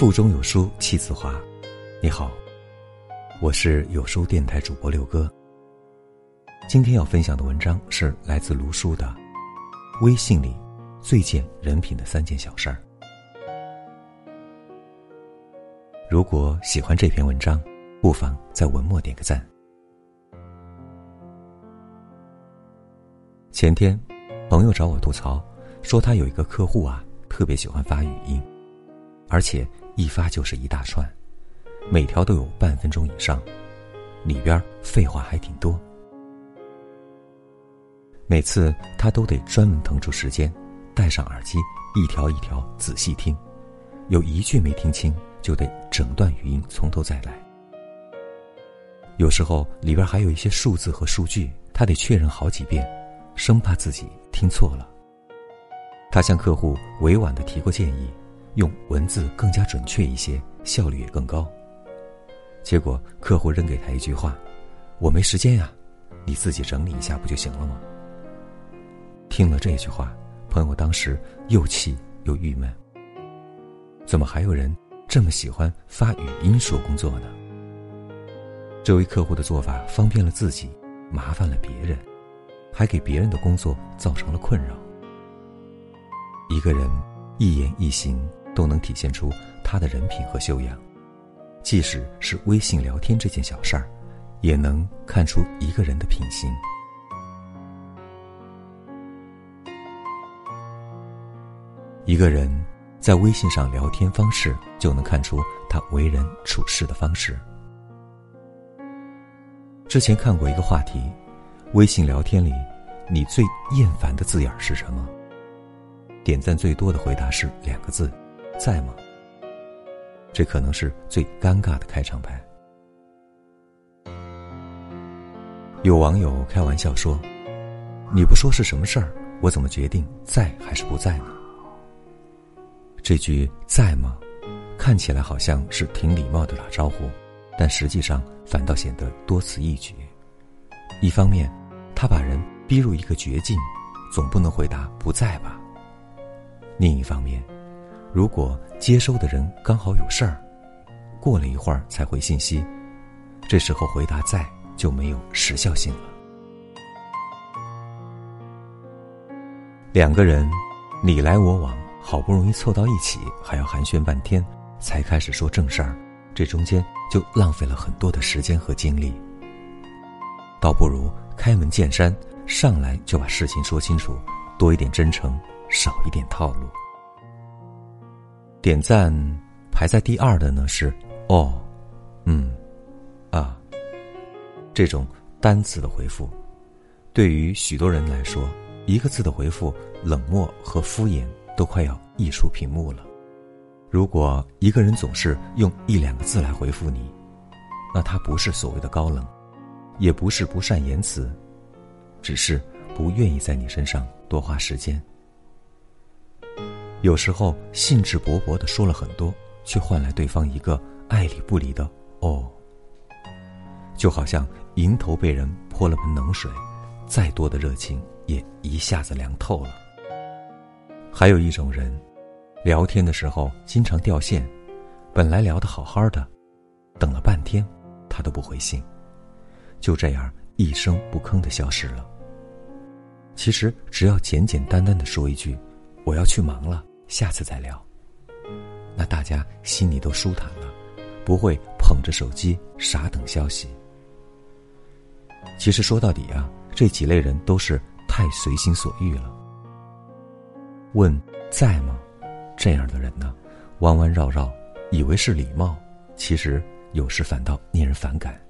腹中有书气自华。你好，我是有书电台主播六哥。今天要分享的文章是来自卢叔的《微信里最见人品的三件小事儿》。如果喜欢这篇文章，不妨在文末点个赞。前天，朋友找我吐槽，说他有一个客户啊，特别喜欢发语音，而且一发就是一大串，每条都有半分钟以上，里边废话还挺多。每次他都得专门腾出时间，戴上耳机，一条一条仔细听，有一句没听清，就得整段语音从头再来。有时候里边还有一些数字和数据，他得确认好几遍。生怕自己听错了，他向客户委婉的提过建议，用文字更加准确一些，效率也更高。结果客户扔给他一句话：“我没时间呀，你自己整理一下不就行了吗？”听了这句话，朋友当时又气又郁闷。怎么还有人这么喜欢发语音说工作呢？这位客户的做法方便了自己，麻烦了别人。还给别人的工作造成了困扰。一个人一言一行都能体现出他的人品和修养，即使是微信聊天这件小事儿，也能看出一个人的品行。一个人在微信上聊天方式，就能看出他为人处事的方式。之前看过一个话题。微信聊天里，你最厌烦的字眼是什么？点赞最多的回答是两个字：“在吗？”这可能是最尴尬的开场白。有网友开玩笑说：“你不说是什么事儿，我怎么决定在还是不在呢？”这句“在吗”看起来好像是挺礼貌的打招呼，但实际上反倒显得多此一举。一方面，他把人逼入一个绝境，总不能回答不在吧。另一方面，如果接收的人刚好有事儿，过了一会儿才回信息，这时候回答在就没有时效性了。两个人你来我往，好不容易凑到一起，还要寒暄半天才开始说正事儿，这中间就浪费了很多的时间和精力。倒不如开门见山，上来就把事情说清楚，多一点真诚，少一点套路。点赞排在第二的呢是“哦，嗯，啊”这种单字的回复，对于许多人来说，一个字的回复冷漠和敷衍都快要溢出屏幕了。如果一个人总是用一两个字来回复你，那他不是所谓的高冷。也不是不善言辞，只是不愿意在你身上多花时间。有时候兴致勃勃的说了很多，却换来对方一个爱理不理的“哦”，就好像迎头被人泼了盆冷水，再多的热情也一下子凉透了。还有一种人，聊天的时候经常掉线，本来聊得好好的，等了半天，他都不回信。就这样一声不吭的消失了。其实只要简简单单的说一句“我要去忙了，下次再聊”，那大家心里都舒坦了，不会捧着手机傻等消息。其实说到底啊，这几类人都是太随心所欲了。问在吗？这样的人呢，弯弯绕绕，以为是礼貌，其实有时反倒令人反感。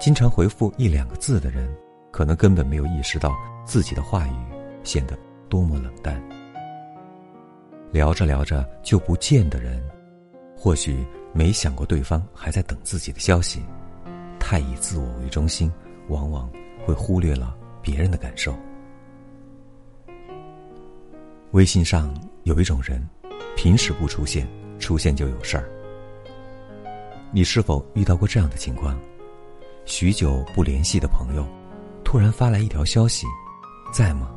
经常回复一两个字的人，可能根本没有意识到自己的话语显得多么冷淡。聊着聊着就不见的人，或许没想过对方还在等自己的消息。太以自我为中心，往往会忽略了别人的感受。微信上有一种人，平时不出现，出现就有事儿。你是否遇到过这样的情况？许久不联系的朋友，突然发来一条消息：“在吗？”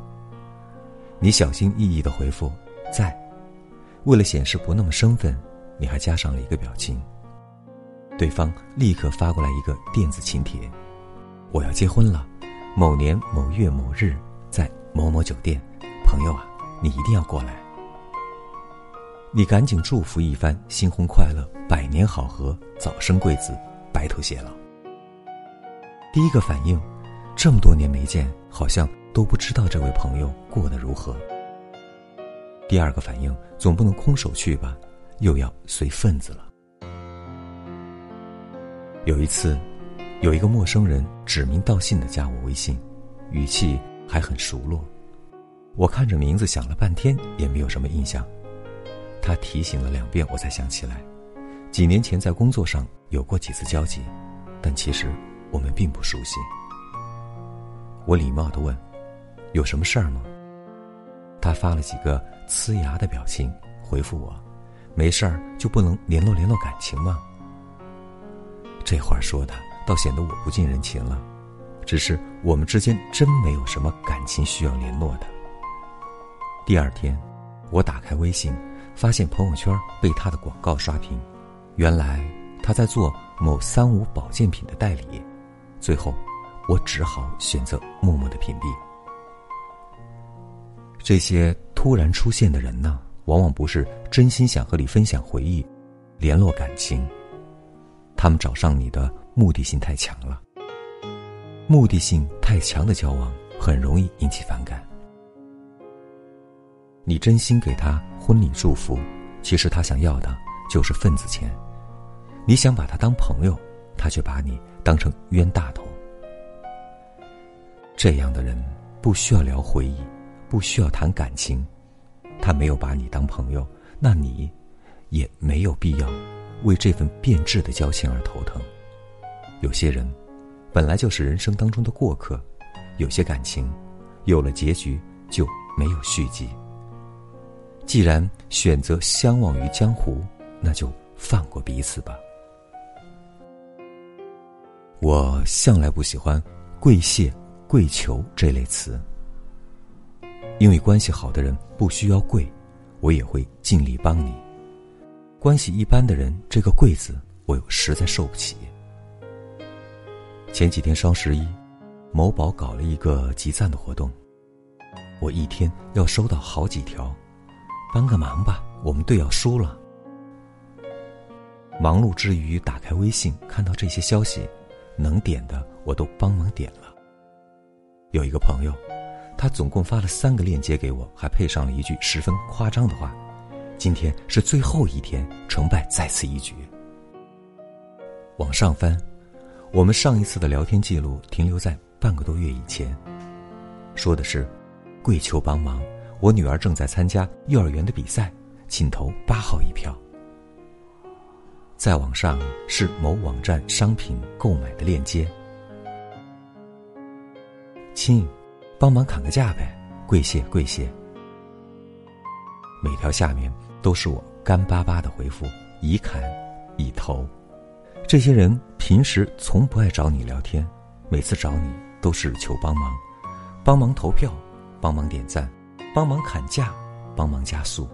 你小心翼翼的回复：“在。”为了显示不那么生分，你还加上了一个表情。对方立刻发过来一个电子请帖：“我要结婚了，某年某月某日，在某某酒店，朋友啊，你一定要过来。”你赶紧祝福一番，新婚快乐，百年好合，早生贵子，白头偕老。第一个反应，这么多年没见，好像都不知道这位朋友过得如何。第二个反应，总不能空手去吧，又要随份子了。有一次，有一个陌生人指名道姓的加我微信，语气还很熟络。我看着名字想了半天，也没有什么印象。他提醒了两遍，我才想起来，几年前在工作上有过几次交集，但其实我们并不熟悉。我礼貌的问：“有什么事儿吗？”他发了几个呲牙的表情，回复我：“没事儿，就不能联络联络感情吗？”这话说的倒显得我不近人情了，只是我们之间真没有什么感情需要联络的。第二天，我打开微信。发现朋友圈被他的广告刷屏，原来他在做某三无保健品的代理。最后，我只好选择默默的屏蔽。这些突然出现的人呢，往往不是真心想和你分享回忆、联络感情，他们找上你的目的性太强了。目的性太强的交往，很容易引起反感。你真心给他婚礼祝福，其实他想要的就是份子钱。你想把他当朋友，他却把你当成冤大头。这样的人不需要聊回忆，不需要谈感情，他没有把你当朋友，那你也没有必要为这份变质的交情而头疼。有些人本来就是人生当中的过客，有些感情有了结局就没有续集。既然选择相忘于江湖，那就放过彼此吧。我向来不喜欢“跪谢”“跪求”这类词，因为关系好的人不需要跪，我也会尽力帮你。关系一般的人，这个“跪”字，我又实在受不起。前几天双十一，某宝搞了一个集赞的活动，我一天要收到好几条。帮个忙吧，我们队要输了。忙碌之余，打开微信，看到这些消息，能点的我都帮忙点了。有一个朋友，他总共发了三个链接给我，还配上了一句十分夸张的话：“今天是最后一天，成败在此一举。”往上翻，我们上一次的聊天记录停留在半个多月以前，说的是跪求帮忙。我女儿正在参加幼儿园的比赛，请投八号一票。再往上是某网站商品购买的链接，亲，帮忙砍个价呗，跪谢跪谢。每条下面都是我干巴巴的回复，已砍，已投。这些人平时从不爱找你聊天，每次找你都是求帮忙，帮忙投票，帮忙点赞。帮忙砍价，帮忙加速。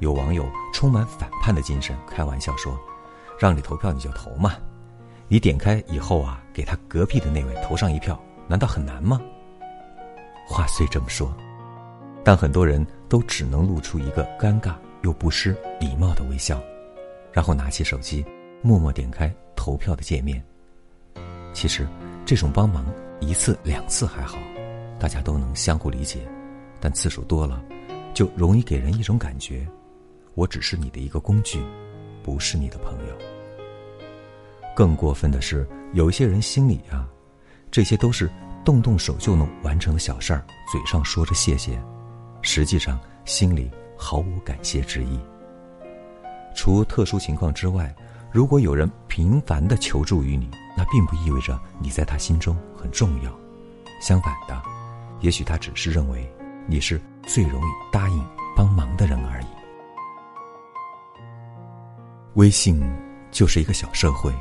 有网友充满反叛的精神，开玩笑说：“让你投票你就投嘛，你点开以后啊，给他隔壁的那位投上一票，难道很难吗？”话虽这么说，但很多人都只能露出一个尴尬又不失礼貌的微笑，然后拿起手机，默默点开投票的界面。其实，这种帮忙一次两次还好，大家都能相互理解。但次数多了，就容易给人一种感觉：我只是你的一个工具，不是你的朋友。更过分的是，有一些人心里啊，这些都是动动手就能完成的小事儿，嘴上说着谢谢，实际上心里毫无感谢之意。除特殊情况之外，如果有人频繁的求助于你，那并不意味着你在他心中很重要，相反的，也许他只是认为。你是最容易答应帮忙的人而已。微信就是一个小社会，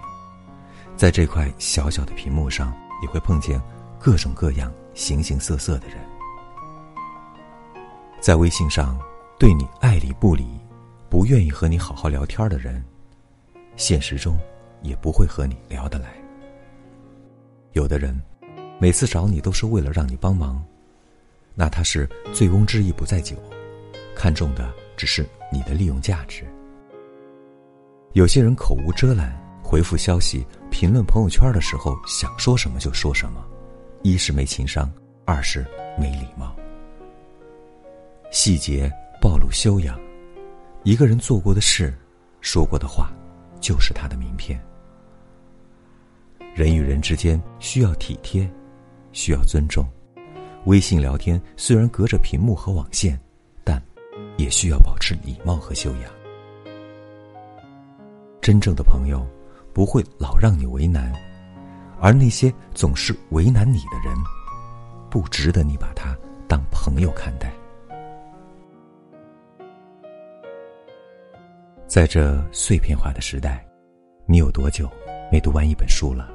在这块小小的屏幕上，你会碰见各种各样、形形色色的人。在微信上，对你爱理不理，不愿意和你好好聊天的人，现实中也不会和你聊得来。有的人每次找你都是为了让你帮忙，那他是醉翁之意不在酒，看重的只是你的利用价值。有些人口无遮拦，回复消息、评论朋友圈的时候想说什么就说什么，一是没情商，二是没礼貌。细节暴露修养，一个人做过的事、说过的话，就是他的名片。人与人之间需要体贴，需要尊重。微信聊天虽然隔着屏幕和网线，但也需要保持礼貌和修养。真正的朋友不会老让你为难，而那些总是为难你的人，不值得你把他当朋友看待。在这碎片化的时代，你有多久没读完一本书了？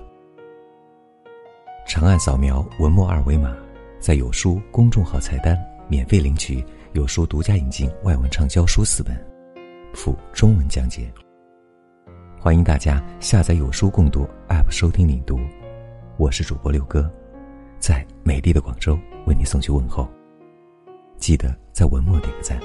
长按扫描文末二维码，在有书公众号菜单免费领取有书独家引进外文畅销书四本，附中文讲解。欢迎大家下载有书共读 App 收听领读，我是主播六哥，在美丽的广州为你送去问候。记得在文末点个赞。